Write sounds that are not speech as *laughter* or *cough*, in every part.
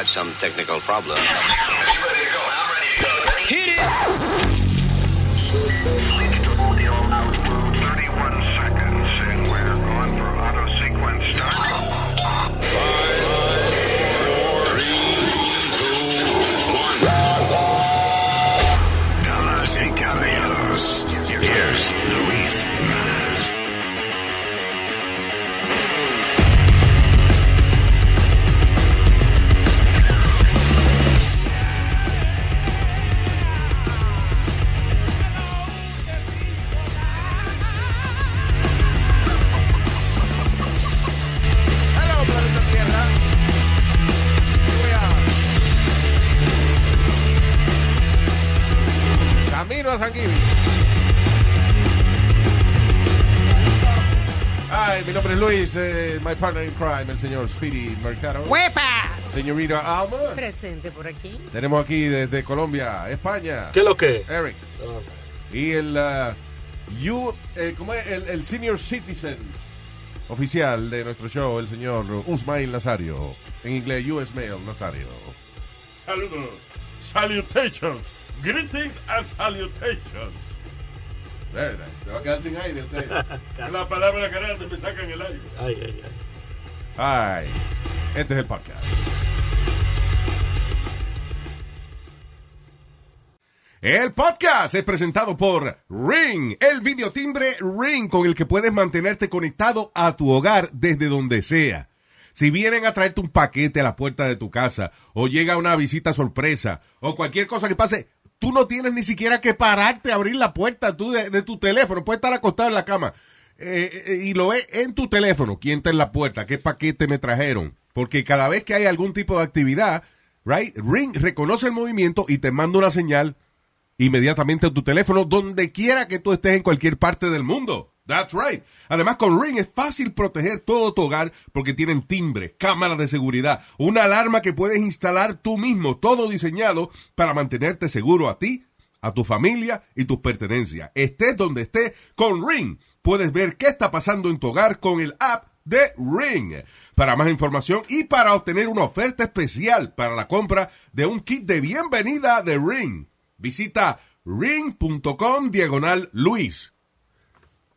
quite some technical problem. Hit it! Voy a- Camino a San Giving. Ay, mi nombre es Luis, eh, my partner in crime, el señor Speedy Mercado. ¡Huepa! Señorita Alma. Presente por aquí. Tenemos aquí desde Colombia, España. ¿Qué es lo que? Eric. Y el, uh, you, eh, ¿cómo es? El, el senior citizen oficial de nuestro show, el señor Usmail Nazario. En inglés, US Mail Nazario. Saludos. Salutations. Greetings and salutations. Verdad, te va a quedar sin aire usted. *laughs* La palabra grande me sacan el aire. Ay, ay, ay. Ay, este es el podcast. El podcast es presentado por Ring, el videotimbre Ring con el que puedes mantenerte conectado a tu hogar desde donde sea. Si vienen a traerte un paquete a la puerta de tu casa, o llega una visita sorpresa, o cualquier cosa que pase, tú no tienes ni siquiera que pararte a abrir la puerta tú de, tu teléfono. Puedes estar acostado en la cama eh, eh, y lo ves en tu teléfono. ¿Quién está en la puerta? ¿Qué paquete me trajeron? Porque cada vez que hay algún tipo de actividad, right, Ring reconoce el movimiento y te manda una señal inmediatamente a tu teléfono donde quiera que tú estés en cualquier parte del mundo. That's right. Además, con Ring es fácil proteger todo tu hogar porque tienen timbre, cámaras de seguridad, una alarma que puedes instalar tú mismo, todo diseñado para mantenerte seguro a ti, a tu familia y tus pertenencias. Estés donde estés, con Ring puedes ver qué está pasando en tu hogar con el app de Ring. Para más información y para obtener una oferta especial para la compra de un kit de bienvenida de Ring, visita ring.com diagonal Luis.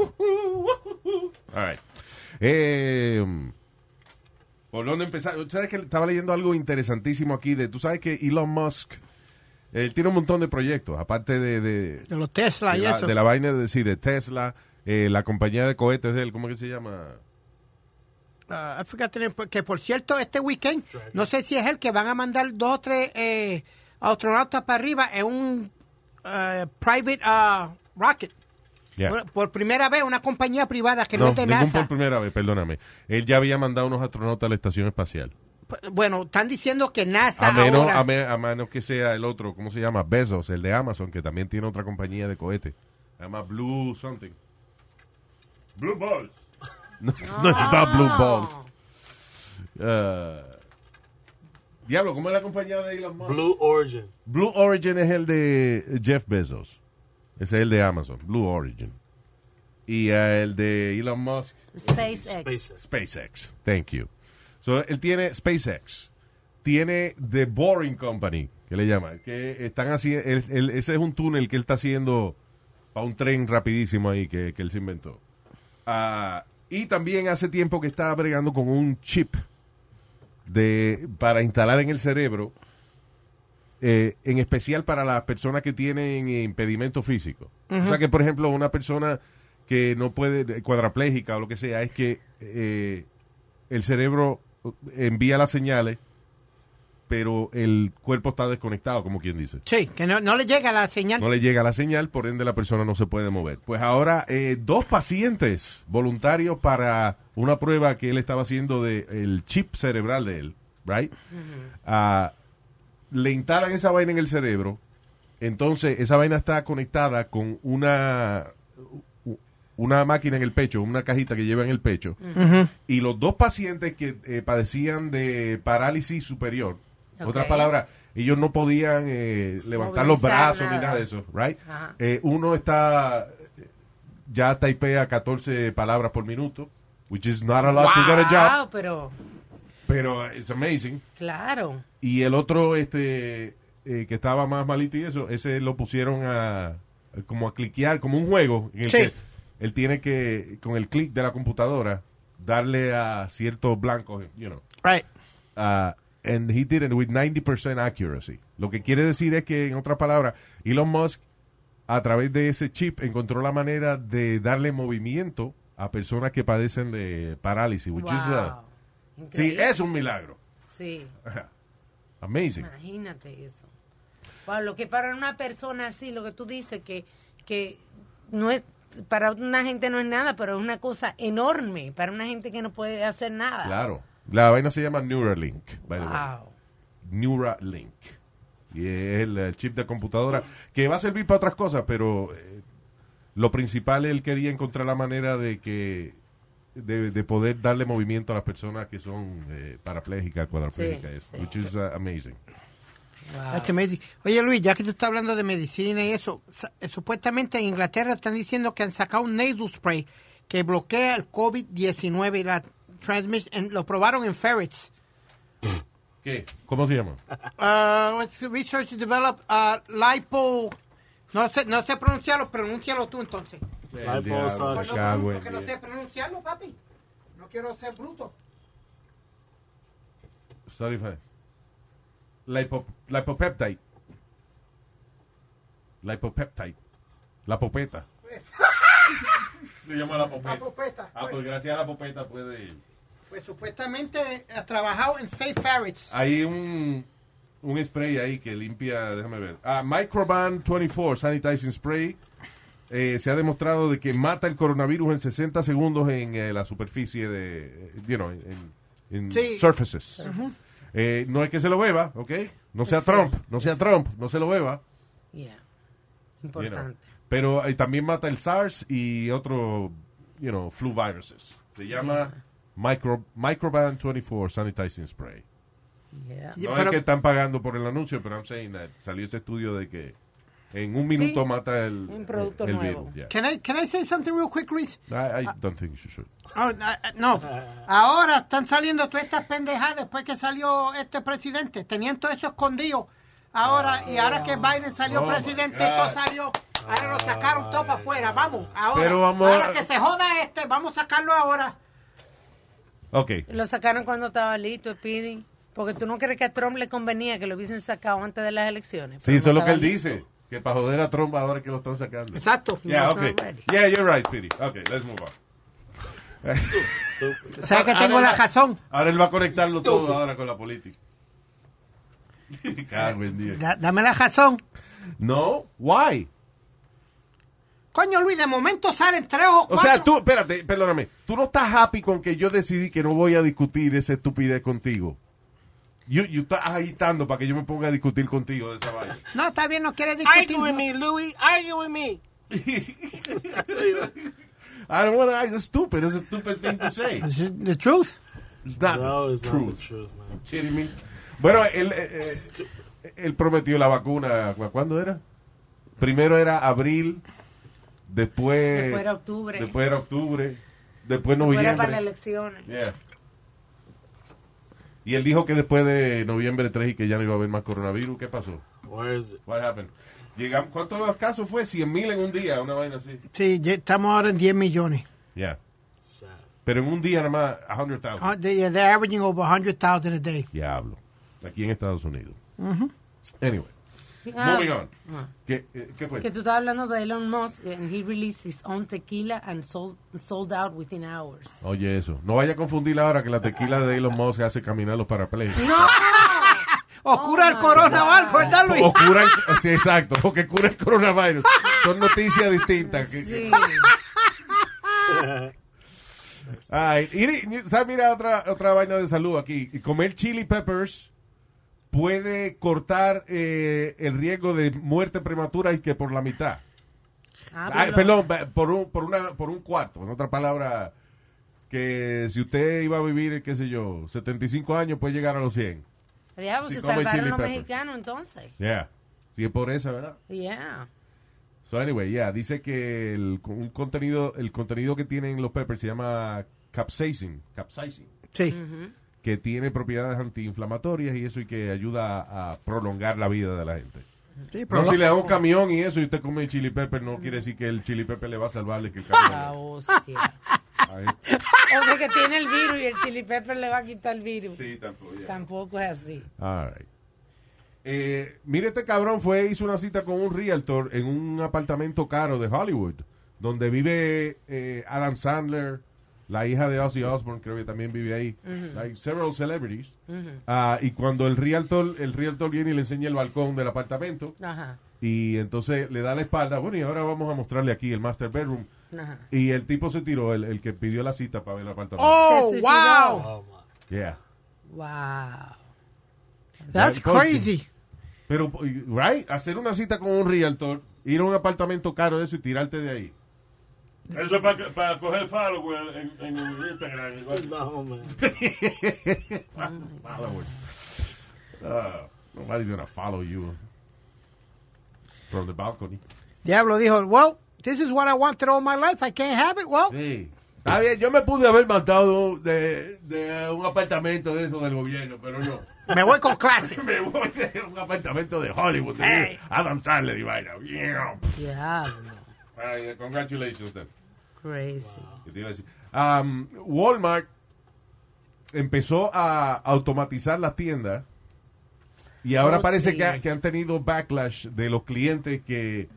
*laughs* All right. Eh, ¿Por dónde empezar? ¿Sabes que estaba leyendo algo interesantísimo aquí? de Tú sabes que Elon Musk, él tiene un montón de proyectos, aparte de, de, De los Tesla de y la, eso. de la vaina de, sí, de Tesla, eh, la compañía de cohetes de él, ¿cómo que se llama? Ah, fíjate, que por cierto, este weekend, no sé si es el que van a mandar dos o tres eh, astronautas para arriba en un eh, private ah, rocket. Yeah. Por, por primera vez, una compañía privada que no, No, es de ningún NASA. por primera vez, perdóname. Él ya había mandado unos astronautas a la estación espacial. Bueno, están diciendo que NASA A menos, ahora... a, me- a menos que sea el otro, ¿cómo se llama? Bezos, el de Amazon, que también tiene otra compañía de cohetes. Se llama Blue something. Blue Balls. *laughs* No, no está Blue Balls. Uh, diablo, ¿cómo es la compañía de Elon Musk? Blue Origin. Blue Origin es el de Jeff Bezos. Ese es el de Amazon, Blue Origin. Y el de Elon Musk, SpaceX. SpaceX. SpaceX. Thank you. So, él tiene SpaceX. Tiene The Boring Company, que le llaman. Que están haciendo. ese es un túnel que él está haciendo para un tren rapidísimo ahí que, que él se inventó. Ah, y también hace tiempo que está bregando con un chip de, para instalar en el cerebro, eh, en especial para las personas que tienen impedimento físico. O sea que, por ejemplo, una persona que no puede, cuadraplégica o lo que sea, es que eh, el cerebro envía las señales pero el cuerpo está desconectado, como quien dice. Sí, que no, no le llega la señal. No le llega la señal, por ende la persona no se puede mover. Pues ahora eh, dos pacientes voluntarios para una prueba que él estaba haciendo del chip cerebral de él, right? Ah, le instalan esa vaina en el cerebro, entonces esa vaina está conectada con una una máquina en el pecho, una cajita que lleva en el pecho, y los dos pacientes que eh, padecían de parálisis superior, Ok. otras palabras, ellos no podían eh, levantar los brazos ni nada. de eso, right? Eh, uno está ya taipea 14 palabras por minuto, which is not a lot to get a job, pero pero it's amazing. claro. Y el otro, este, eh, que estaba más malito y eso, ese lo pusieron a, como a cliquear, como un juego. En el Sí. que él tiene que, con el clic de la computadora, darle a ciertos blancos, you know. Right. Uh, and he did it with 90% accuracy. Lo que quiere decir es que, en otras palabras, Elon Musk, a través de ese chip, encontró la manera de darle movimiento a personas que padecen de parálisis, which is, uh, Sí, es un milagro. Sí, *laughs* Amazing. imagínate eso. Wow, lo que para una persona así, lo que tú dices, que, que no es, para una gente no es nada, pero es una cosa enorme, para una gente que no puede hacer nada. Claro. La vaina se llama Neuralink, by the way. Wow. Neuralink. Y es el, chip de computadora que va a servir para otras cosas, pero eh, lo principal él quería encontrar la manera de que de, de poder darle movimiento a las personas que son eh, parapléjicas, cuadraplégicas, Sí, eso, sí. which is uh, amazing. Wow. That's amazing. Oye, Luis, ya que tú estás hablando de medicina y eso, eh, supuestamente en Inglaterra están diciendo que han sacado un nasal spray que bloquea el COVID-19 y la transmission. Lo probaron en ferrets. ¿Qué? ¿Cómo se llama? Uh, research to develop uh, lipo. No sé, no sé pronunciarlo, pronúncialo tú entonces. El diablo, Pues me no, sé pronunciarlo, papi. No quiero ser bruto. Sorry, fa- Lipo, lipopeptide. Lipopeptide. La popeta. *laughs* Se llama la popeta. La popeta, Ah, pues gracias a la popeta puede... Pues supuestamente ha trabajado en seis ferrets. Hay un, un spray ahí que limpia, déjame ver. Ah, Microban 24 Sanitizing Spray. Eh, se ha demostrado de que mata el coronavirus en 60 segundos en eh, la superficie de, eh, you know, en, en Sí. surfaces. Eh, no es que se lo beba, ¿ok? No sea Trump, no sea Trump, no se lo beba. Yeah. you know. Importante. Pero también mata el SARS y otro, you know, flu viruses. Se llama Micro, Microban 24 Sanitizing Spray. Yeah. Yeah, No pero- es que están pagando por el anuncio, pero I'm saying that salió ese estudio de que en un minuto Sí, mata el, un producto el nuevo. virus. yeah. Can I, can I say something real quick, Luis? I, I don't think you should. Oh, ah, ah, no, ahora están saliendo todas estas pendejadas después que salió este presidente. Tenían todo eso escondido. Ahora, y ahora que Biden salió Oh, presidente, todo salió. Ahora lo sacaron todo para afuera. Vamos, ahora. Pero vamos a- ahora que se joda este, vamos a sacarlo ahora. Ok. Lo sacaron cuando estaba listo, Speedy. Porque tú no crees que a Trump le convenía que lo hubiesen sacado antes de las elecciones. Sí, eso es lo que él listo. dice. Que para joder a Trump ahora que lo están sacando. Exacto. Yeah, okay. Yeah, you're right, Speedy. Okay, let's move on. O sea que tengo Ahora la él- razón. Ahora él va a conectarlo todo ahora con la política. *laughs* Cago en diez. Da- dame la razón. No, why? Coño, Luis, de momento salen tres o O cuatro. sea, tú, espérate, perdóname. Tú no estás happy con que yo decidí que no voy a discutir esa estupidez contigo. You, you estás agitando para que yo me ponga a discutir contigo de esa vaina. No, está bien, no quiere discutir. Argue with me, Louis. Argue with me. *laughs* I don't want to argue. It's stupid. It's a stupid thing to say. Is the truth. It's not No, it's not truth. the truth, man. Kidding me? Bueno, él, eh, eh, él prometió la vacuna. ¿cu- ¿Cuándo era? Primero era abril, después... Después era octubre. Después era octubre, después noviembre. para las elecciones. Yeah. Y él dijo que después de noviembre 3 y que ya no iba a haber más coronavirus. ¿Qué pasó? It? What happened? Llegamos, ¿Cuántos casos fue? 100 mil en un día, una vaina así. Sí, ya estamos ahora en 10 millones. Yeah. Sad. Pero en un día nada más, 100,000. Uh, they, they're averaging over 100,000 a day. Diablo. Aquí en Estados Unidos. Anyway, Ah, moving on. ah. ¿Qué, eh, ¿Qué fue? Que tú estabas hablando de Elon Musk and he released his own tequila and sold, sold out within hours. Oye, eso. No vaya a confundir ahora que la tequila de Elon Musk hace caminar los parapléjicos. *laughs* O cura el corona o algo, ¿verdad, Luis? O cura el, sí, exacto, o que cura el coronavirus. Son noticias distintas. Sí. *laughs* Ay, y, y- ¿sabes? Mira otra, otra vaina de salud aquí. Comer chili peppers puede cortar eh, el riesgo de muerte prematura y que por la mitad. Ah, Ay, perdón, por un, por, una, por un cuarto. En otra palabra, que si usted iba a vivir, qué sé yo, 75 años, puede llegar a los 100. Diablo, Si se salvaron los mexicanos entonces. Yeah. Si es por eso, ¿verdad? Yeah. So anyway, yeah, dice que el, un contenido, el contenido que tienen los peppers se llama capsaicin, capsaicin, Sí. Que tiene propiedades antiinflamatorias y eso y que ayuda a, a prolongar la vida de la gente. Sí, No, pero si le da un camión y eso y usted come chili pepper, no quiere decir que el chili pepper le va a salvarle que el camión. La hostia. *laughs* Ay, o de que tiene el virus y el chili pepper le va a quitar el virus. sí, tampoco. Tampoco es así. All right. Eh, mire, este cabrón fue, hizo una cita con un realtor en un apartamento caro de Hollywood, donde vive eh, Adam Sandler, la hija de Ozzy Osbourne, creo que también vive ahí, like several celebrities. Ah, y cuando el realtor, el realtor viene y le enseña el balcón del apartamento, Ajá. y entonces le da la espalda, bueno, y ahora vamos a mostrarle aquí el master bedroom. Ajá. Y el tipo se tiró, el, el que pidió la cita para ver el apartamento. Oh, Se wow. Yeah. That's Wow. That- crazy. Pero, right, hacer una cita con un realtor, ir a un apartamento caro de eso y tirarte de ahí. Eso es para, para coger follower en, en Instagram. igual. No, man. *laughs* Follower. Uh, nobody's gonna follow you from the balcony. Diablo dijo, well, this is what I wanted all my life. I can't have it. Well, Sí. Está bien, yo me pude haber matado de, de un apartamento de eso del gobierno, pero no. me voy con clase. *laughs* me voy de un apartamento de Hollywood, de Hey. Adam Sandler y vaina. Yeah. Diablo. Ay, congratulations, then. Crazy. ¿Qué te iba a decir? Um, Walmart empezó a automatizar las tiendas y ahora Oh, parece sí. que, ha- que han tenido backlash de los clientes que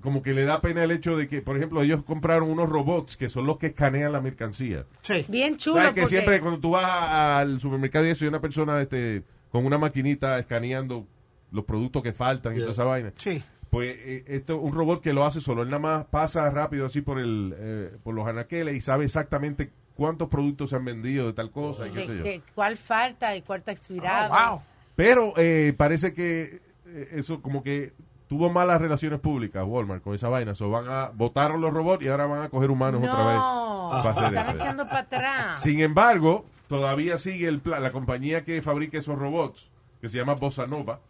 como que le da pena el hecho de que, por ejemplo, ellos compraron unos robots que son los que escanean la mercancía. Sí. Bien chulo. ¿Sabes que porque- siempre cuando tú vas al supermercado y eso, hay una persona este, con una maquinita escaneando los productos que faltan y toda esa vaina? Sí. Pues eh, esto un robot que lo hace solo. Él nada más pasa rápido así por el eh, por los anaqueles y sabe exactamente cuántos productos se han vendido de tal cosa y qué sé yo. que- ¿Cuál falta y cuál está expirado? Oh, wow. Pero eh, parece que eh, eso como que tuvo malas relaciones públicas Walmart con esa vaina. So van a votaron los robots y ahora van a coger humanos otra vez. No, para hacer están eso. echando para atrás. Sin embargo, todavía sigue el plan. La compañía que fabrica esos robots, que se llama Bossa Nova,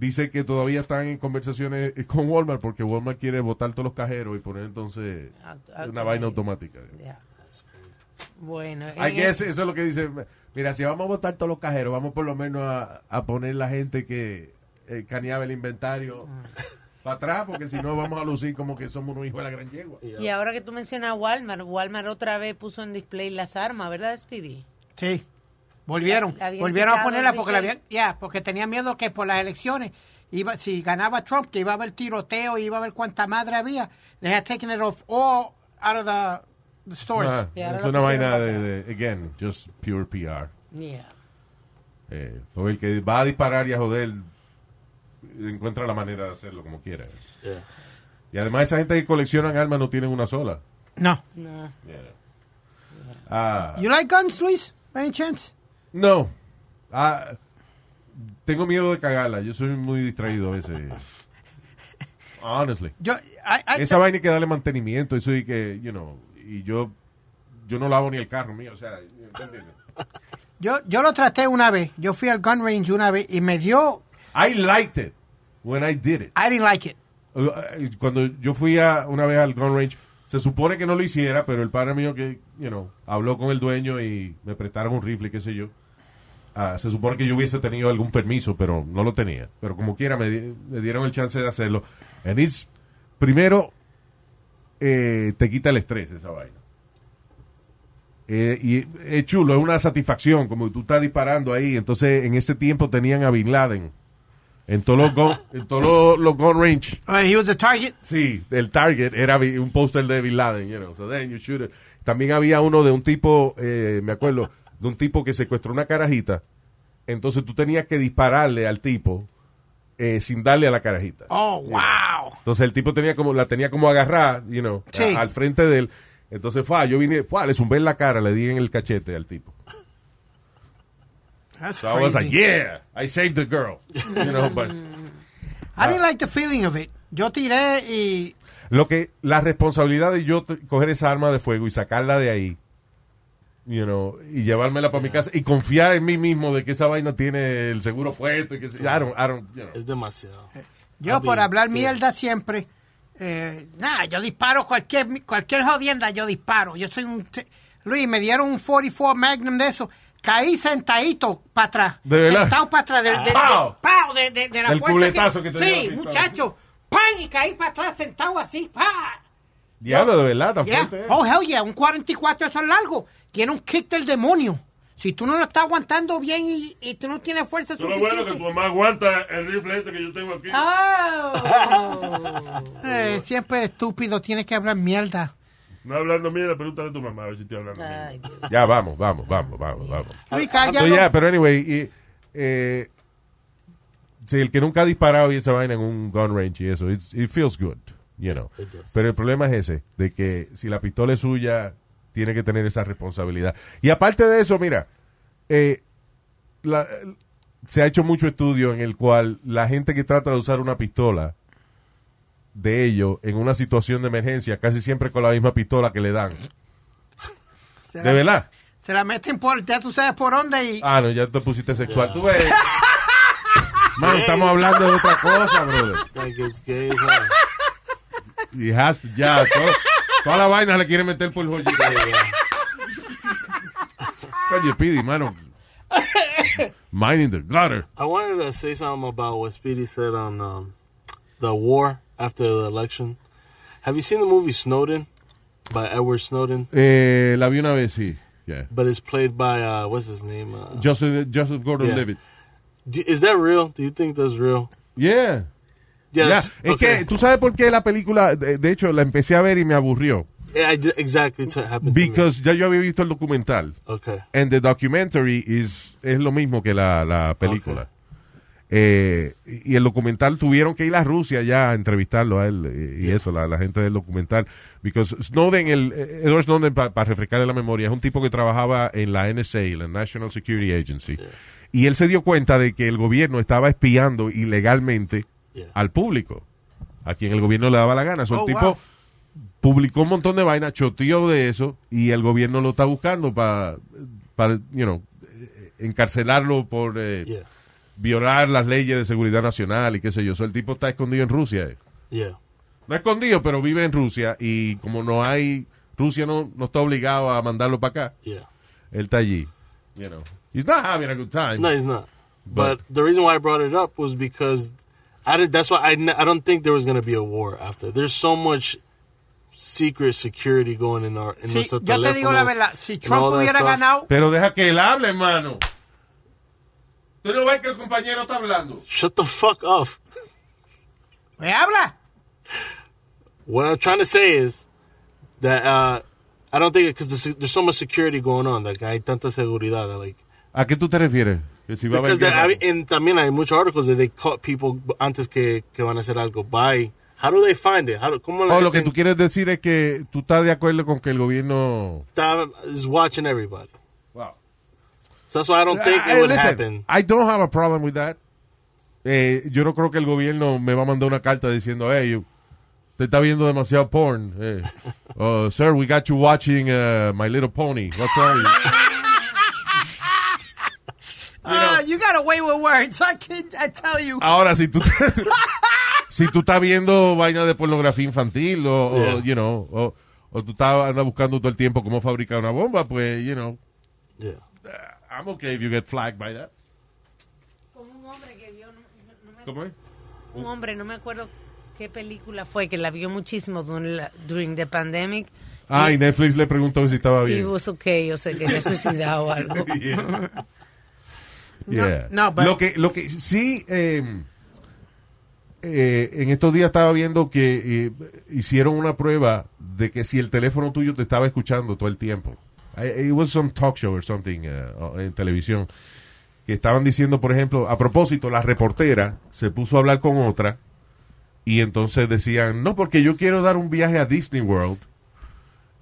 dice que todavía están en conversaciones con Walmart porque Walmart quiere votar todos los cajeros y poner entonces Auto- una vaina automática. Bueno, guess el- eso es lo que dice. Mira, si vamos a votar todos los cajeros, vamos por lo menos a, a poner la gente que eh, caneaba el inventario para atrás, porque si no vamos a lucir como que somos unos hijos de la gran yegua. y ahora que tú mencionas Walmart, Walmart otra vez puso en display las armas, ¿verdad, Speedy? Sí. Volvieron. La Volvieron a ponerla porque la habían, ya, porque tenían miedo que por las elecciones iba, si ganaba Trump, que iba a haber tiroteo, iba a haber cuánta madre había. They had taken it off all out of the, the stores. Ah, Y ahora es una vaina de, de- again, just pure PR. Yeah. Eh, o el que va a disparar y a joder encuentra la manera de hacerlo como quiera. Yeah. Y además esa gente que coleccionan armas no tienen una sola. No. No. Ah, You like guns, Luis? Any chance? No. Ah, tengo miedo de cagarla. Yo soy muy distraído a veces. Honestly. Yo, I, I- Esa vaina hay que darle mantenimiento. Eso y que, you know, y yo, yo no lavo ni el carro mío. O sea, ¿entiendes? yo, yo lo traté una vez. Yo fui al gun range una vez y me dio. I liked it when I did it. I didn't like it. Uh, cuando yo fui a, una vez al gun range, se supone que no lo hiciera, pero el padre mío que, you know, habló con el dueño y me prestaron un rifle, qué sé yo. Ah, se supone que yo hubiese tenido algún permiso, pero no lo tenía. Pero como quiera, me, di- me dieron el chance de hacerlo. And it's, primero, eh, te quita el estrés esa vaina. Eh, y es chulo, es una satisfacción, como tú estás disparando ahí. Entonces, en ese tiempo tenían a Bin Laden en todos los gun, en todos los, los gun range. Uh, he was the target. Sí, el target era un póster de Bin Laden, you know, so then you shoot it. También había uno de un tipo, eh, me acuerdo, de un tipo que secuestró una carajita Entonces tú tenías que dispararle al tipo eh, sin darle a la carajita. Oh, wow. Entonces el tipo tenía como, la tenía como agarrada, you know, a- Sí. al frente de él. Entonces fue, yo vine, fue, le zumbé en la cara, le di en el cachete al tipo. That's So I was like, yeah, I saved the girl. You know, but- *laughs* I didn't like the feeling of it. Yo tiré y Lo que, la responsabilidad de yo coger esa arma de fuego y sacarla de ahí, you know, y llevármela para mi casa y confiar en mí mismo de que esa vaina tiene el seguro y que se- I don't, I don't, you know. Es demasiado. yo I'll por be- hablar yeah. mierda siempre, eh, nada, yo disparo cualquier cualquier jodienda, yo disparo. Yo soy un... Luis, me dieron un 44 Magnum de eso. Caí sentadito para atrás. ¿De verdad? Sentado para atrás. De, de, de- ¡Pau! ¡Pau! de, de, de la El que te la Sí, muchacho. ¡Pan! Y caí para atrás sentado así. ¡Pa! Diablo, de verdad, tan Yeah. fuerte. eh. Oh, hell yeah, un 44 eso es largo. Tiene un kick del demonio. Si tú no lo estás aguantando bien y, y tú no tienes fuerza lo suficiente. bueno que tu mamá aguanta el rifle este que yo tengo aquí. Oh. *laughs* Eh, siempre eres estúpido, tienes que hablar mierda. No hablando mierda, pregúntale a tu mamá a ver si estoy hablando. Ay. Ya, vamos, vamos, vamos, vamos, vamos. Luis, So, yeah, pero anyway, y, eh, sí, el que nunca ha disparado y esa vaina en un gun range y eso, it's- it feels good, you know. Pero el problema es ese, de que si la pistola es suya, tiene que tener esa responsabilidad. Y aparte de eso, mira, eh, la- se ha hecho mucho estudio en el cual la gente que trata de usar una pistola de ellos en una situación de emergencia, casi siempre con la misma pistola que le dan. Se ¿De verdad? se la meten por, ya tú sabes por dónde y... Ah, no, ya te pusiste sexual. Tú ves. Mano, estamos hablando de otra cosa, brother. Like it's gay. Y has, ya, todo- toda la vaina le quiere meter por el joyito. Oye, Pidi, mano. Minding the gutter. I wanted to say something about what Speedy said on um, the war after the election. Have you seen the movie Snowden by Edward Snowden? Eh, la vi una vez, sí. Yeah. But it's played by uh, what's his name? Uh, Joseph, Joseph Gordon-Levitt. do- is that real? Do you think that's real? Yeah. Yeah. Yes. Es que, ¿tú sabes por qué la película, de, de hecho, la empecé a ver y me aburrió? Yeah, exactly. It happened. Because ya yo había visto el documental. Okay. And the documentary is, es lo mismo que la, la película. Eh, y el documental tuvieron que ir a Rusia ya a entrevistarlo a él eh, y eso, la, la gente del documental. Because Snowden, el, eh, Edward Snowden, para refrescarle la memoria, es un tipo que trabajaba en la NSA, la National Security Agency. Y él se dio cuenta de que el gobierno estaba espiando ilegalmente Yeah. al público, a quien el gobierno le daba la gana. So, el Oh, tipo wow. publicó un montón de vainas, choteó de eso y el gobierno lo está buscando para, para you know, encarcelarlo por eh. Violar las leyes de seguridad nacional y qué sé yo. So, el tipo está escondido en Rusia. eh. Yeah. No escondido, pero vive en Rusia y como no hay, Rusia no, no está obligado a mandarlo para acá. Yeah. Él está allí. You know. He's not having a good time. No, he's not. But- But, the reason why I brought it up was because I did, that's why I, n- I don't think there was going to be a war after. There's so much secret security going in our in Sí, yo te digo la verdad, si Trump hubiera stuff. ganado, Pero deja que él hable, hermano. ¿Tú no ves que el compañero está hablando? Shut the fuck up. pues habla. What I'm trying to say is that uh, I don't think because there's, there's so much security going on that hay tanta seguridad that like ¿A qué tú te refieres? Que si va a because there, mean, and también hay muchos articles that they caught people antes que, que van a hacer algo. By how do they find it? How do, ¿Cómo la Oh, lo que tú quieres decir es que tú estás de acuerdo con que el gobierno... está- is watching everybody? So that's why I don't think Ah, it would listen, happen. I don't have a problem with that. Eh, yo no creo que el gobierno me va a mandar una carta diciendo, hey, you- te está viendo demasiado porn. Eh, *laughs* oh, sir, we got you watching uh, My Little Pony. What's wrong? *laughs* Ah, you got away with words. I can I tell you. Ahora, si tú, *laughs* si tú estás viendo vaina de pornografía infantil o, o, Yeah. you know, o, o tú estás andas buscando todo el tiempo cómo fabricar una bomba, pues, you know, Yeah. I'm okay if you get flagged by that. Como un hombre que vio, no, no me- ¿Cómo es? un hombre, no me acuerdo qué película fue, que la vio muchísimo during, la- during the pandemic. Ah, y Netflix le preguntó si estaba Y bien. was okay, o se quería suicidar o algo. *laughs* Yeah. Yeah. no, but- lo que lo que sí eh, eh, en estos días estaba viendo que eh, hicieron una prueba de que si el teléfono tuyo te estaba escuchando todo el tiempo. It was some talk show or something uh, en televisión. que estaban diciendo, por ejemplo, a propósito, la reportera se puso a hablar con otra y entonces decían, no, porque yo quiero dar un viaje a Disney World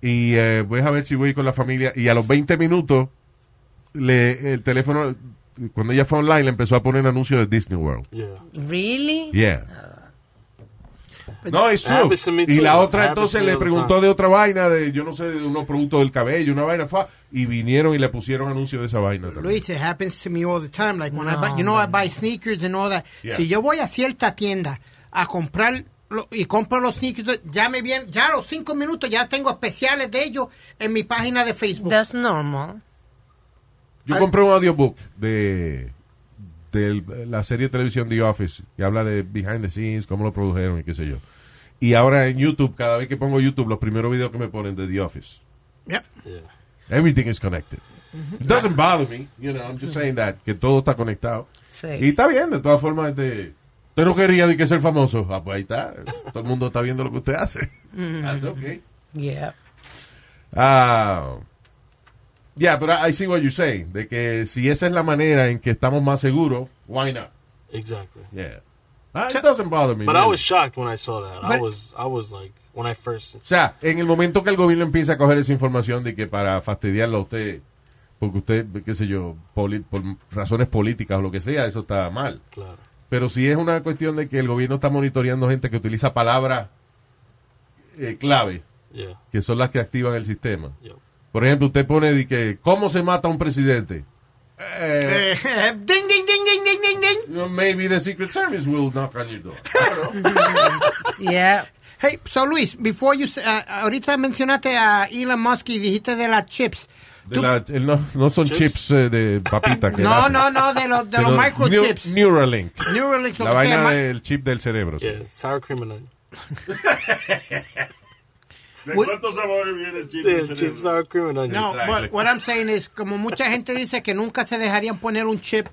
y eh, voy a ver si voy con la familia y a los 20 minutos le, el teléfono, cuando ella fue online, le empezó a poner anuncios de Disney World. Yeah. Really? Yeah. No, es true. Y la otra entonces le preguntó de otra vaina, de yo no sé, de unos productos del cabello, una vaina, fa, y vinieron y le pusieron anuncios de esa vaina también. Luis, it happens to me all the time. Like when I buy, you know, I buy sneakers and all that. Yeah. Si yo voy a cierta tienda a comprar lo- y compro los sneakers, ya me vienen, ya a los cinco minutos ya tengo especiales de ellos en mi página de Facebook. That's normal. Yo compré un audiobook de, de la serie de televisión The Office, que habla de behind the scenes, cómo lo produjeron y qué sé yo. Y ahora en YouTube, cada vez que pongo YouTube, los primeros videos que me ponen de The Office. Yep. Yeah. Everything is connected. It doesn't bother me, you know, I'm just saying that, que todo está conectado. Sí. Y está bien, de todas formas, este, usted no quería de que ser famoso. Ah, pues ahí está. Todo el mundo está viendo lo que usted hace. That's okay. Yeah. Ah, yeah, but I, I see what you're saying. De que si esa es la manera en que estamos más seguros, why not? Exactly. Yeah. Ah, it doesn't bother me. But I really. was shocked when I saw that. I But- was I was like when I first O sea, en el momento que el gobierno empieza a coger esa información de que para fastidiarlo a usted, porque usted, qué sé yo, poli- por razones políticas o lo que sea, eso está mal. claro. Pero si es una cuestión de que el gobierno está monitoreando gente que utiliza palabras eh, clave, Yeah. que son las que activan el sistema. Yep. Por ejemplo, usted pone de que, ¿cómo se mata un presidente? Eh, Eh, *laughs* ding, ding, ding, ding, ding, ding, ding. you know, maybe the Secret Service will knock on your door. *laughs* Yeah. Hey, so Luis, before you, s- uh, ahorita mencionaste a Elon Musk y dijiste de las chips. De la- el no, no son chips, Chips. eh, de papita. Que *laughs* no, hacen, no, no, de los, de los microchips. Neu- Neuralink. Neuralink, La vaina del chip del cerebro. sí. Yeah. Sour cream and onion. ¿De Uy. cuántos sabores viene el chip? Sí, el chip sour cream and onion. No, Exactly. what, I'm saying is, como mucha gente dice que nunca se dejarían poner un chip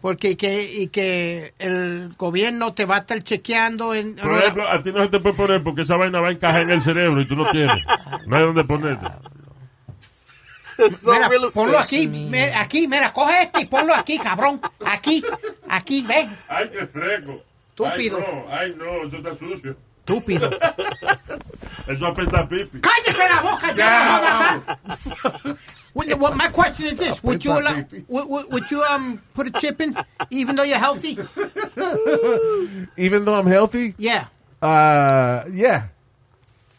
porque y que, y que el gobierno te va a estar chequeando en... Por ejemplo, a ti no se te puede poner porque esa vaina va a encajar en el cerebro y tú no tienes. No hay dónde ponerte. So Mira, ponlo aquí, me- aquí, mira, coge este y ponlo aquí, cabrón. Aquí, aquí, ve. Ay, qué fresco. Estúpido. Ay, no, ay, no, eso está sucio. Estúpido. Eso apesta a pipi. ¡Cállate la boca ya! What- what- my question is this: Would you allow, would, would, you um put a chip in even though you're healthy? Even though I'm healthy, Yeah. Ah, yeah.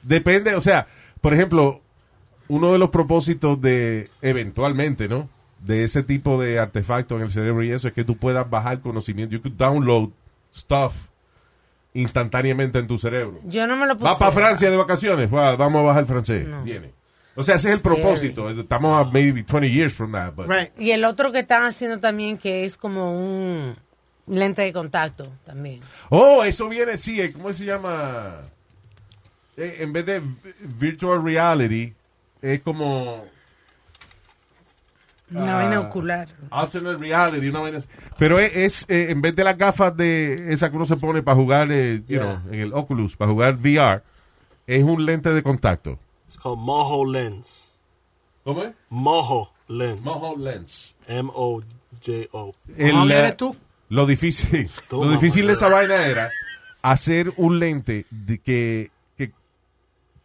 Depende, o sea, por ejemplo, uno de los propósitos de, eventualmente, ¿no? De ese tipo de artefacto en el cerebro y eso es que tú puedas bajar conocimiento. You could download stuff instantáneamente en tu cerebro. Yo no me lo puse. Va para Francia de vacaciones, va, vamos a bajar francés. Viene. O sea, ese es el Scary. propósito. Estamos a maybe 20 years from that. but- Right. Y el otro que están haciendo también que es como un lente de contacto también. Oh, eso viene, sí, eh, ¿cómo se llama? Eh, en vez de vi- virtual reality, es como Una Ah. vaina ocular. alternate reality, una vaina. Pero es, es, eh, en vez de las gafas de esa que uno se pone para jugar, eh, you Yeah. know, en el Oculus, para jugar VR, es un lente de contacto. It's called Moho Lens. ¿Cómo es? Moho Lens. Moho Lens. M O J O. El, ¿Cómo eh, eres tú? Lo difícil, *laughs* Tú, lo difícil de esa vaina era hacer un lente de que, que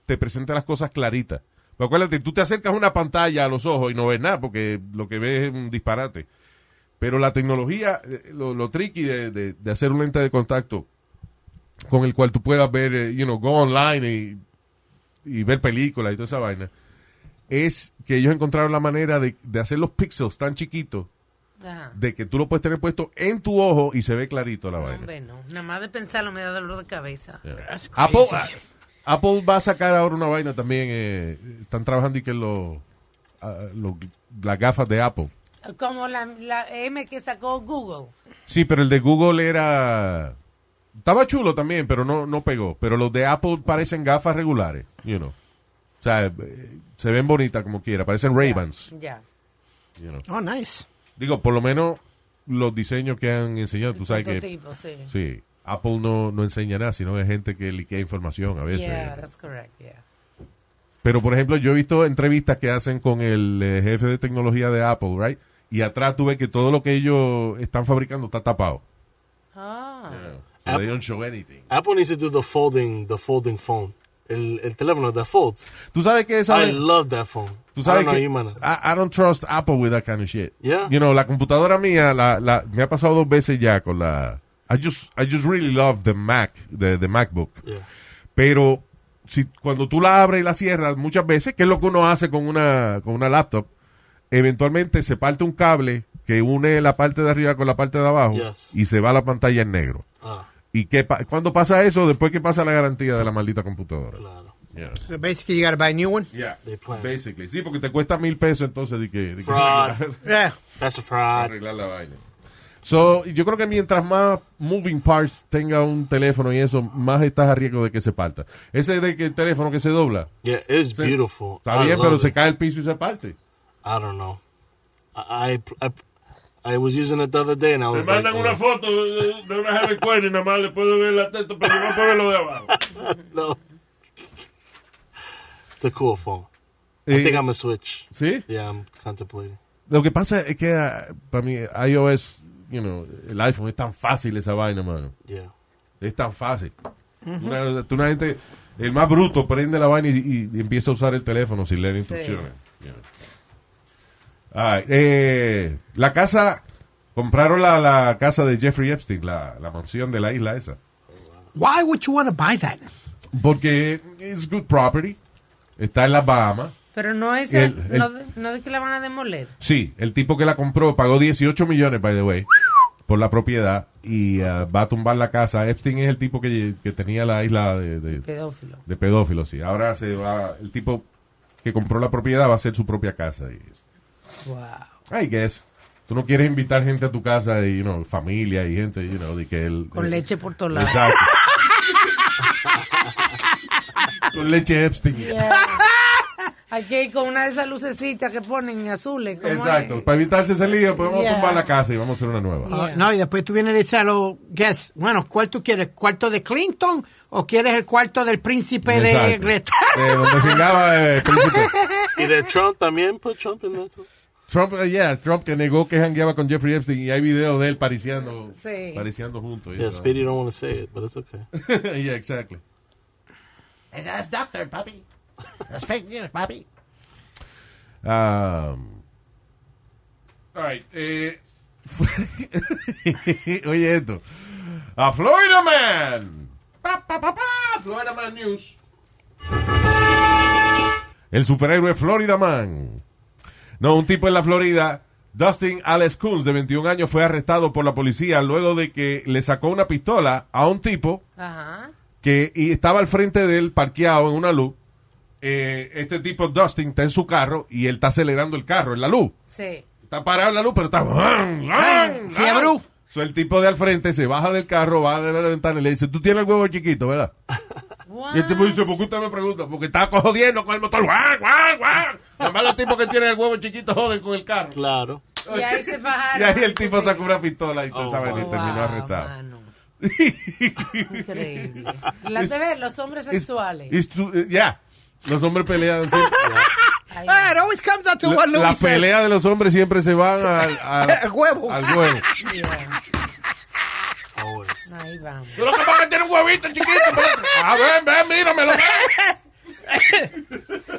te presente las cosas claritas. Pero acuérdate, tú te acercas una pantalla a los ojos y no ves nada porque lo que ves es un disparate. Pero la tecnología, eh, lo, lo tricky de, de- de hacer un lente de contacto con el cual tú puedas ver, eh, you know, go online y, y ver películas y toda esa vaina, es que ellos encontraron la manera de, de hacer los píxeles tan chiquitos Ajá. de que tú lo puedes tener puesto en tu ojo y se ve clarito la vaina. Hombre, no. Nada más de pensarlo me da dolor de cabeza. That's Apple. Apple va a sacar ahora una vaina también. eh, están trabajando y que lo, ah, lo- las gafas de Apple. Como la, la M que sacó Google. Sí, pero el de Google era. Estaba chulo también, pero no, no pegó. Pero los de Apple parecen gafas regulares, you know. O sea, eh, se ven bonitas como quiera, parecen Ray-Bans. Ya. you know. Oh, nice. Digo, por lo menos los diseños que han enseñado, tú sabes que sí, Apple no, no enseña nada, sino es gente que liquea información a veces. Yeah, that's correct, yeah. Pero, por ejemplo, yo he visto entrevistas que hacen con el eh, jefe de tecnología de Apple, right? y atrás tú ves que todo lo que ellos están fabricando está tapado. Ah. So they don't show anything. Apple needs to do the folding, the folding phone. El, el teléfono that folds. Tú sabes que esa I love that phone. Tú I know you. I, I don't trust Apple with that kind of shit. Yeah. You know, la computadora mía la, la, me ha pasado dos veces ya con la... I just, I just really love the Mac, the, the MacBook. Yeah. Pero si cuando tú la abres y la cierras muchas veces, que es lo que uno hace con una, con una laptop, eventualmente se parte un cable que une la parte de arriba con la parte de abajo Yes. y se va la pantalla en negro. Ah, ¿Y qué pa- cuándo pasa eso? Después que pasa la garantía de la maldita computadora. claro. Yes. So basically, you gotta buy a new one. Yeah, They plan. basically. Sí, porque te cuesta mil pesos entonces de que, de que Fraud. arreglar, Yeah. That's a fraud. arreglar la vaina. So, yo creo que mientras más moving parts tenga un teléfono y eso, más estás a riesgo de que se parta. Ese de que el teléfono que se dobla, Yeah, it's beautiful. está I bien, pero se it. cae el piso y se parte. I don't know. I, I, I, I was using it the other day and I Me was like, mandan uh, una foto de, una Heavy Queen y nada más le puedo ver la teta, pero no puedo ver lo de abajo. *laughs* no. It's a cool phone. I Eh, think I'm a switch. ¿Sí? Yeah, I'm contemplating. Lo que pasa es que ah, para mí iOS, you know, el iPhone es tan fácil esa vaina, mano. Yeah. Es tan fácil. una, gente, el más bruto prende la vaina y, y- y empieza a usar el teléfono sin leer instrucciones. Ay, eh, la casa, compraron la, la casa de Jeffrey Epstein, la, la mansión de la isla esa. Why would you want to buy that? Porque es good property. Está en las Bahamas. Pero no es, El- el- no, no de que la van a demoler. Sí, el tipo que la compró pagó 18 millones, by the way, por la propiedad y ah, va a tumbar la casa. Epstein es el tipo que, que tenía la isla de, de, Pedófilo. de pedófilos, sí. Ahora se va, el tipo que compró la propiedad va a hacer su propia casa. Y Wow. I guess. Tú no quieres invitar gente a tu casa y, you know, familia y gente, you know, de que él... Con eh, leche por todos lados. Exacto. *laughs* Con leche Epstein. Hay que ir con una de esas lucecitas que ponen azules. ¿cómo Exacto. es? Para evitarse ese lío, pues vamos Yeah. a tumbar la casa y vamos a hacer una nueva. Yeah. no, y después tú vienes y dices a los guests, bueno, ¿cuál tú quieres? ¿Cuarto de Clinton o quieres el cuarto del príncipe de Exacto. Greta? *laughs* De donde el príncipe. *laughs* Y de Trump también, put Trump in there too. Trump, eh, yeah, Trump que negó que jangueaba con Jeffrey Epstein y hay videos de él pariciando, Sí. pariciando juntos. Yeah, eso. Speedy don't want to say it, but it's okay. *laughs* yeah, exactly. That's doctor, papi. That's fake news, papi. Um, all right, eh, *laughs* oye esto. A Florida Man. Pa, pa, pa, pa, Florida Man News. El superhéroe Florida Man. No, un tipo en la Florida, Dustin Alex Coons, de 21 años, fue arrestado por la policía luego de que le sacó una pistola a un tipo Ajá. que y estaba al frente de él parqueado en una luz. Eh, este tipo Dustin está en su carro y él está acelerando el carro en la luz. Sí. Está parado en la luz, pero está... Fiebre. So, el tipo de al frente se baja del carro, va a la ventana y le dice, tú tienes el huevo chiquito, ¿verdad? Y el tipo dice, ¿por qué usted me pregunta? Porque está jodiendo con el motor. ¡Guau, guau, guau! Además los tipos que tienen el huevo chiquito joden con el carro. Claro. Y ahí se Y bajaron. ahí el tipo sacó una pistola y Oh, tú sabes, y terminó Wow, arrestado. mano. *laughs* Increíble. Las de ver, los hombres sexuales. Eh, yeah. Los hombres pelean siempre. *laughs* Ah, va. it always comes down to La, what Louis la says. pelea de los hombres siempre se van al, *laughs* huevo. al huevo. *laughs* Ahí vamos. Tú lo que es que tiene un huevito chiquito. pero- Ah, ven, ven, míramelo.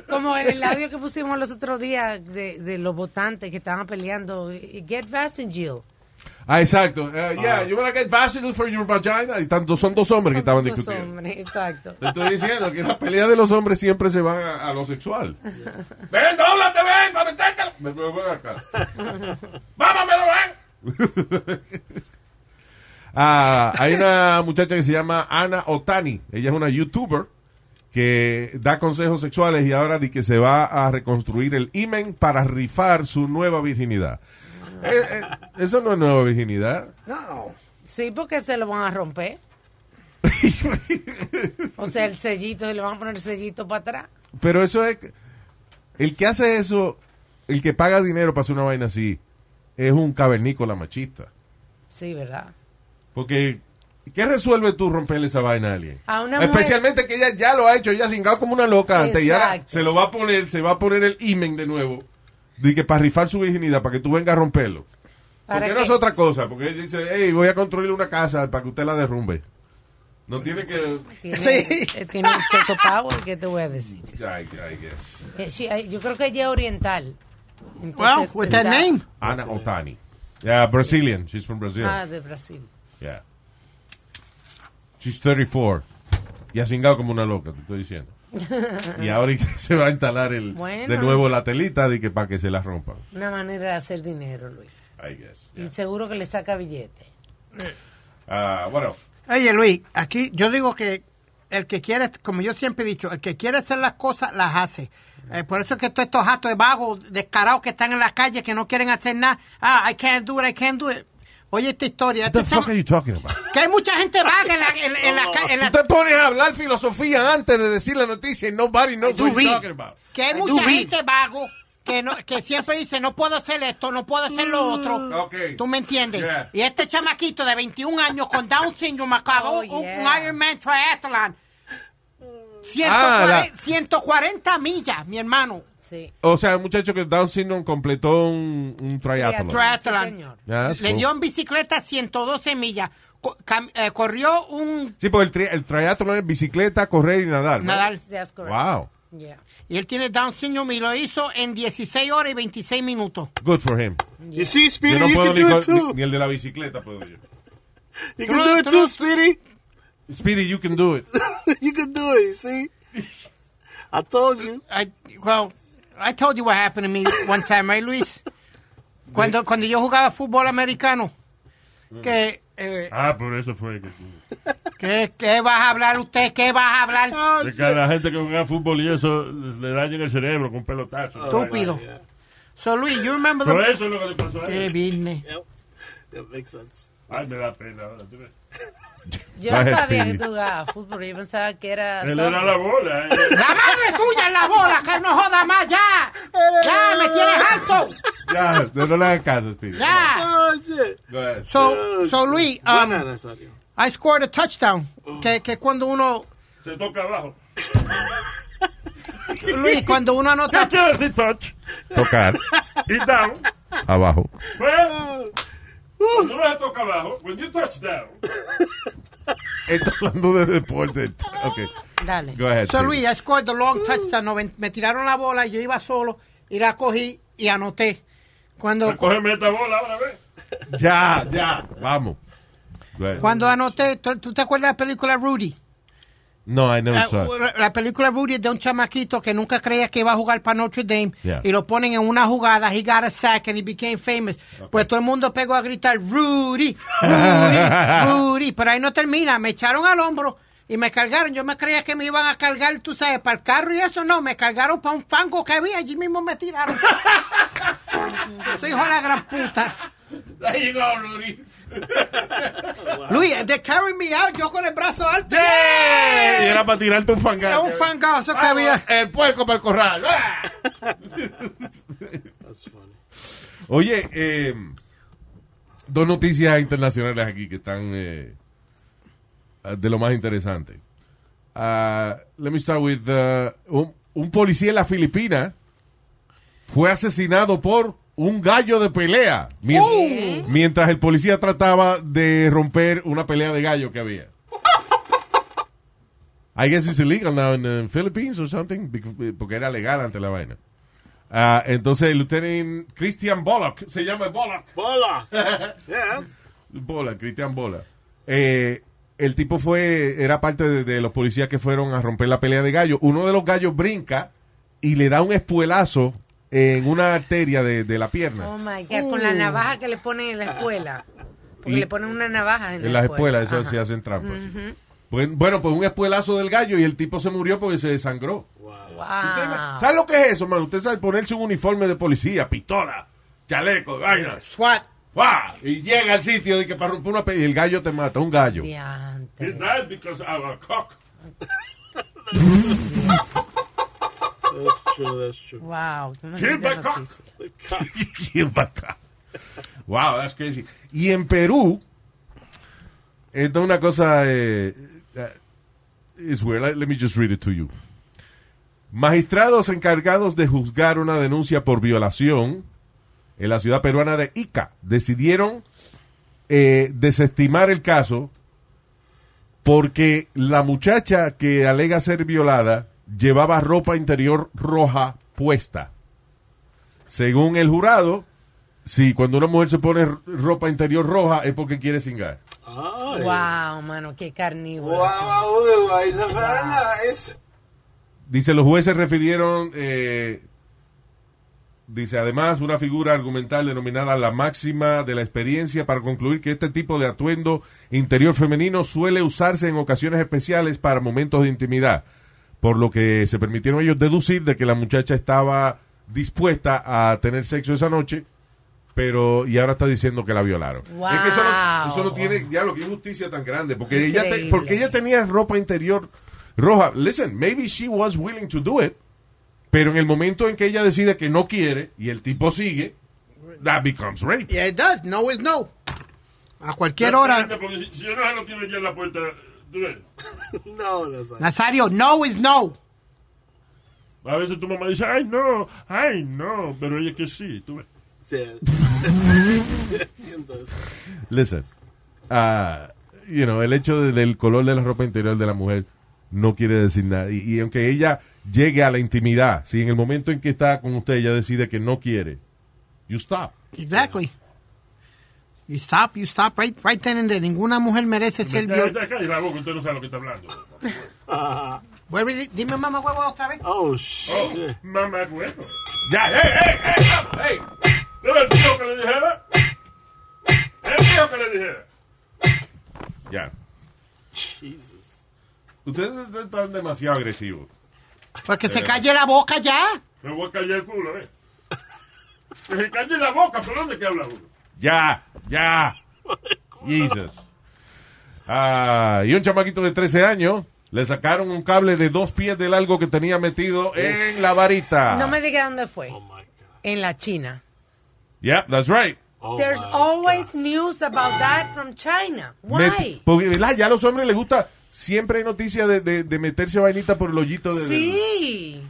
Como en el audio que pusimos los otros días de, de los votantes que estaban peleando. Get fast and Jill. Ah, exacto. Uh, yeah, you wanna get Vaseline for your vagina. Y tanto, son dos hombres que estaban Los discutiendo. hombres, exacto. Te estoy diciendo que la pelea de los hombres siempre se van a, a lo sexual. ven, dóblate, ven, para metértelo. *laughs* Ven, ven acá. Vámonos, ven. Ah, hay una muchacha que se llama Ana Otani. Ella es una youtuber que da consejos sexuales y ahora di que se va a reconstruir el imen para rifar su nueva virginidad. Eh, eh, eso no es nueva virginidad. No. Sí, porque se lo van a romper. *laughs* O sea, el sellito, le van a poner el sellito para atrás. Pero eso es. El que hace eso, el que paga dinero para hacer una vaina así, es un cavernícola machista. Sí, ¿verdad? Porque, ¿qué resuelve tú romperle esa vaina a alguien? A una mujer- Especialmente que ella ya lo ha hecho, ella ha cingado como una loca antes y ahora Exacto. se lo va a poner, se va a poner el imen de nuevo de que para rifar su virginidad, para que tú vengas a romperlo. ¿Para Porque no es otra cosa, porque él dice, hey, voy a construir una casa para que usted la derrumbe. No tiene que... Tiene, Sí. tiene un Power, ¿qué te voy a decir? I, I guess. Eh, sí, yo creo que ella es oriental. Well, Entonces, with that name. Ana Otani. Yeah, Brazilian. She's from Brazil. Ah, de Brasil. Yeah. She's 34. Y ha cingado como una loca, te estoy diciendo. *laughs* y ahora *laughs* se va a instalar el, Bueno. de nuevo la telita de que para que se la rompan. Una manera de hacer dinero, Luis. I guess. Y seguro que le saca billete. What else? Oye, Luis, aquí yo digo que el que quiere, como yo siempre he dicho, el que quiere hacer las cosas, las hace. Eh, por eso es que todos estos jatos de vagos, descarados que están en la calle, que no quieren hacer nada. Ah, I can't do it, I can't do it. Oye, esta historia. What the este fuck chama- are you talking about? que hay mucha gente vaga en la, en, en la ca- en la- Tú te pones a hablar filosofía antes de decir la noticia y nobody knows what you're talking about. que hay I mucha read. gente vago que no, que siempre dice no puedo hacer esto, no puedo hacer lo otro. Ok. ¿Tú me entiendes? Yeah. Y este chamaquito de 21 años con Down syndrome acabó Oh, un, un yeah. Ironman triathlon. 140, Ah, la- 140 millas, mi hermano. Sí. O sea, un muchacho que Down syndrome completó un, un. Triathlon. Triathlon. Sí. Yeah, Le dio en bicicleta 112 millas. Co- eh, corrió un Sí, porque el, tri- el triathlon es bicicleta, correr y nadar. ¿no? nadar. That's correct. Wow. Yeah. Y él tiene Down syndrome y lo hizo en 16 horas y 26 minutos. Good for him. You see, Speedy, Yo no you puedo can ni, do it too. ni- ni el de la bicicleta puedo yo. You Tú can do it tú too, Speedy. Speedy, you can do it. *laughs* you can do it, you see? *laughs* I told you. I, well, I told you what happened to me one time, right, Luis? Cuando, cuando yo jugaba fútbol americano, que, eh, Ah, por eso fue que... ¿qué, ¿qué vas a hablar usted? ¿Qué vas a hablar? De que a la gente que juega fútbol y eso le dañen el cerebro con pelotazo. Estúpido. So, Luis, you remember the... eso es lo que le pasó a Qué él. business. That makes sense. Ay, me da pena ahora. Yo no sabía Stevie. que tú jugabas fútbol. Yo pensaba que era. Él era la bola. eh. ¡La madre tuya en la bola! ¡Que no joda más ya! ¡Ya, me tienes harto! Ya, no le hagas caso, Speedy. ¡Ya! Oh. So, so Luis, um, Buena. I scored a touchdown. Que, que cuando uno... Se toca abajo. *laughs* Luis, cuando uno ¿Qué anota... quiere decir touch? Tocar. Y down. Abajo. Pues, cuando uno se toca abajo, when you touch down, *laughs* Está hablando de deporte. Ok. Dale. Go ahead. So. Luis, I scored the long touchdown. No, me, me tiraron la bola y yo iba solo y la cogí y anoté. Cuando, recógeme esta bola ahora, ¿ves? Ya, ya. Vamos. Go ahead. cuando anoté, ¿tú, tú te acuerdas de la película Rudy? No, I never saw it. la, la película Rudy es de un chamaquito que nunca creía que iba a jugar para Notre Dame Yeah. y lo ponen en una jugada, he got a sack and he became famous. Pues todo el mundo pegó a gritar Rudy, *laughs* Rudy, Rudy, pero ahí no termina, me echaron al hombro y me cargaron. Yo me creía que me iban a cargar, tú sabes, para el carro y eso no, me cargaron para un fango que había, allí mismo me tiraron. *laughs* Soy hijo de la gran puta. There you go, *laughs* Luis, they carry me out, yo con el brazo alto. Y era para tirarte un Era fangazo. un fangazo que había. El puerco para el corral. *laughs* That's funny. Oye, eh, dos noticias internacionales aquí que están eh, de lo más interesante. Ah, let me start with uh, un, un policía en la Filipina fue asesinado por un gallo de pelea mien- mientras el policía trataba de romper una pelea de gallo que había. I guess it's illegal now in the Philippines or something because- porque era legal ante la vaina. Ah, entonces el lieutenant Christian Bullock, se llama Bullock, Bola. *laughs* yeah. Bola, Christian Bola. Eh, el tipo fue, era parte de, de los policías que fueron a romper la pelea de gallo. Uno de los gallos brinca y le da un espuelazo en una arteria de, de la pierna. Oh my God, con la navaja que le ponen en la escuela. Porque Y- le ponen una navaja en, en la las escuelas, eso se hacen trampas. bueno, pues un espuelazo del gallo y el tipo se murió porque se desangró. Wow. ¿Sabe lo que es eso, man? Usted sabe ponerse un uniforme de policía, pistola, chaleco, vaina. SWAT. ¡Guau! Y llega al sitio de que para romper una y el gallo te mata, un gallo. He died because a cock. *laughs* That's true, that's true. Wow. my cock. *laughs* wow, that's crazy. Y en Perú, esto es una cosa, eh, eh, it's weird. Let, let me just read it to you. Magistrados encargados de juzgar una denuncia por violación en la ciudad peruana de Ica decidieron eh, desestimar el caso porque la muchacha que alega ser violada llevaba ropa interior roja puesta. Según el jurado, si cuando una mujer se pone ropa interior roja es porque quiere cingar. Ay. Wow, mano, qué carnívoro. Wow, nice. Dice, los jueces refirieron, eh, dice, además, una figura argumental denominada la máxima de la experiencia para concluir que este tipo de atuendo interior femenino suele usarse en ocasiones especiales para momentos de intimidad, por lo que se permitieron ellos deducir de que la muchacha estaba dispuesta a tener sexo esa noche, pero y ahora está diciendo que la violaron. Es que eso no, eso no tiene, ya lo que injusticia tan grande, porque ella, te- porque ella tenía ropa interior roja. Listen, maybe she was willing to do it, pero en el momento en que ella decide que no quiere y el tipo sigue, that becomes rape. Yeah, it does. No is no. A cualquier hora. Porque si, si yo no lo tiene ya en la puerta, *laughs* No, not. Nazario, no is no. A veces tu mamá dice, ay, no, ay, no, pero ella que sí, tú ves. *laughs* Listen, ah, you know, el hecho de- del color de la ropa interior de la mujer no quiere decir nada. Y, y aunque ella llegue a la intimidad, si en el momento en que está con usted ella decide que no quiere, you stop. Exactly. You stop, you stop right, right then and there. Ninguna mujer merece ser Ya, viol... ya, cállate la boca, usted no sabe lo que está hablando. *laughs* Vuelve y- Dime mamá huevo otra vez. oh, shit. Mamá, bueno. Ya, hey, hey, hey, hey. ¿Era el tío que le dijera? El tío que le dijera. Ya. Jesus. Ustedes están demasiado agresivos. Pues que se calle la boca ya. Me voy a callar el culo, ¿eh? Que se calle la boca, ¿pero dónde que habla uno? Ya, ya. Jesus. Ah, y un chamaquito de 13 años le sacaron un cable de dos pies de largo que tenía metido en la varita. No me diga dónde fue. Oh, my God. En la China. Yeah, that's right. Oh, There's always news about that from China. Why? Met- porque ¿verdad? ya a los hombres les gusta, siempre hay noticias de, de- de meterse vainita por el hoyito de- Sí.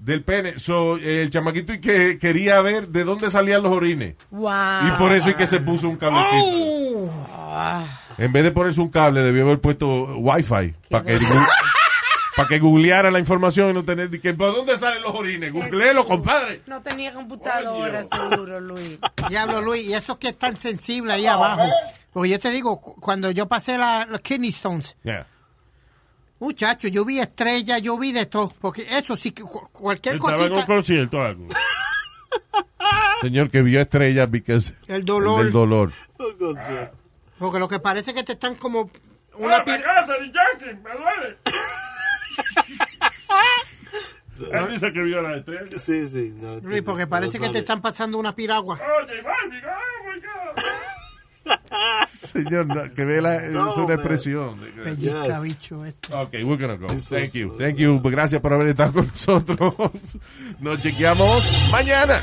Del pene. So, el chamaquito y que quería ver de dónde salían los orines. Wow. Y por eso y que se puso un cablecito. Oh. En vez de ponerse un cable, debió haber puesto Wi-Fi para que, para que googleara la información y no tener que ¿por dónde salen los orines? Googleelo, compadre. No tenía computadora, seguro, Luis. Diablo Luis, y eso que es tan sensible ahí abajo. Porque yo te digo, cu- cuando yo pasé la- los kidney stones, Yeah. Muchacho, yo vi estrellas, yo vi de todo. Porque eso sí, que cu- cualquier Estaba en un cosita, concierto algo. *laughs* Señor que vio estrellas because el dolor. del dolor. Oh. Porque lo que parece que te están como ¡Una la pir- de Yankee! ¡Me duele! *laughs* Él dice que vio la estrella. Sí, sí. No, Luis, porque parece que te están pasando una piragua. Oye, Barbie, oh my God. Señor, no, que ve la, No, es una expresión. Pellizca, Yes. bicho, esto. Ok, we're gonna go. Eso Thank es- you. Thank you. Gracias por haber estado con nosotros. *laughs* Nos chequeamos mañana.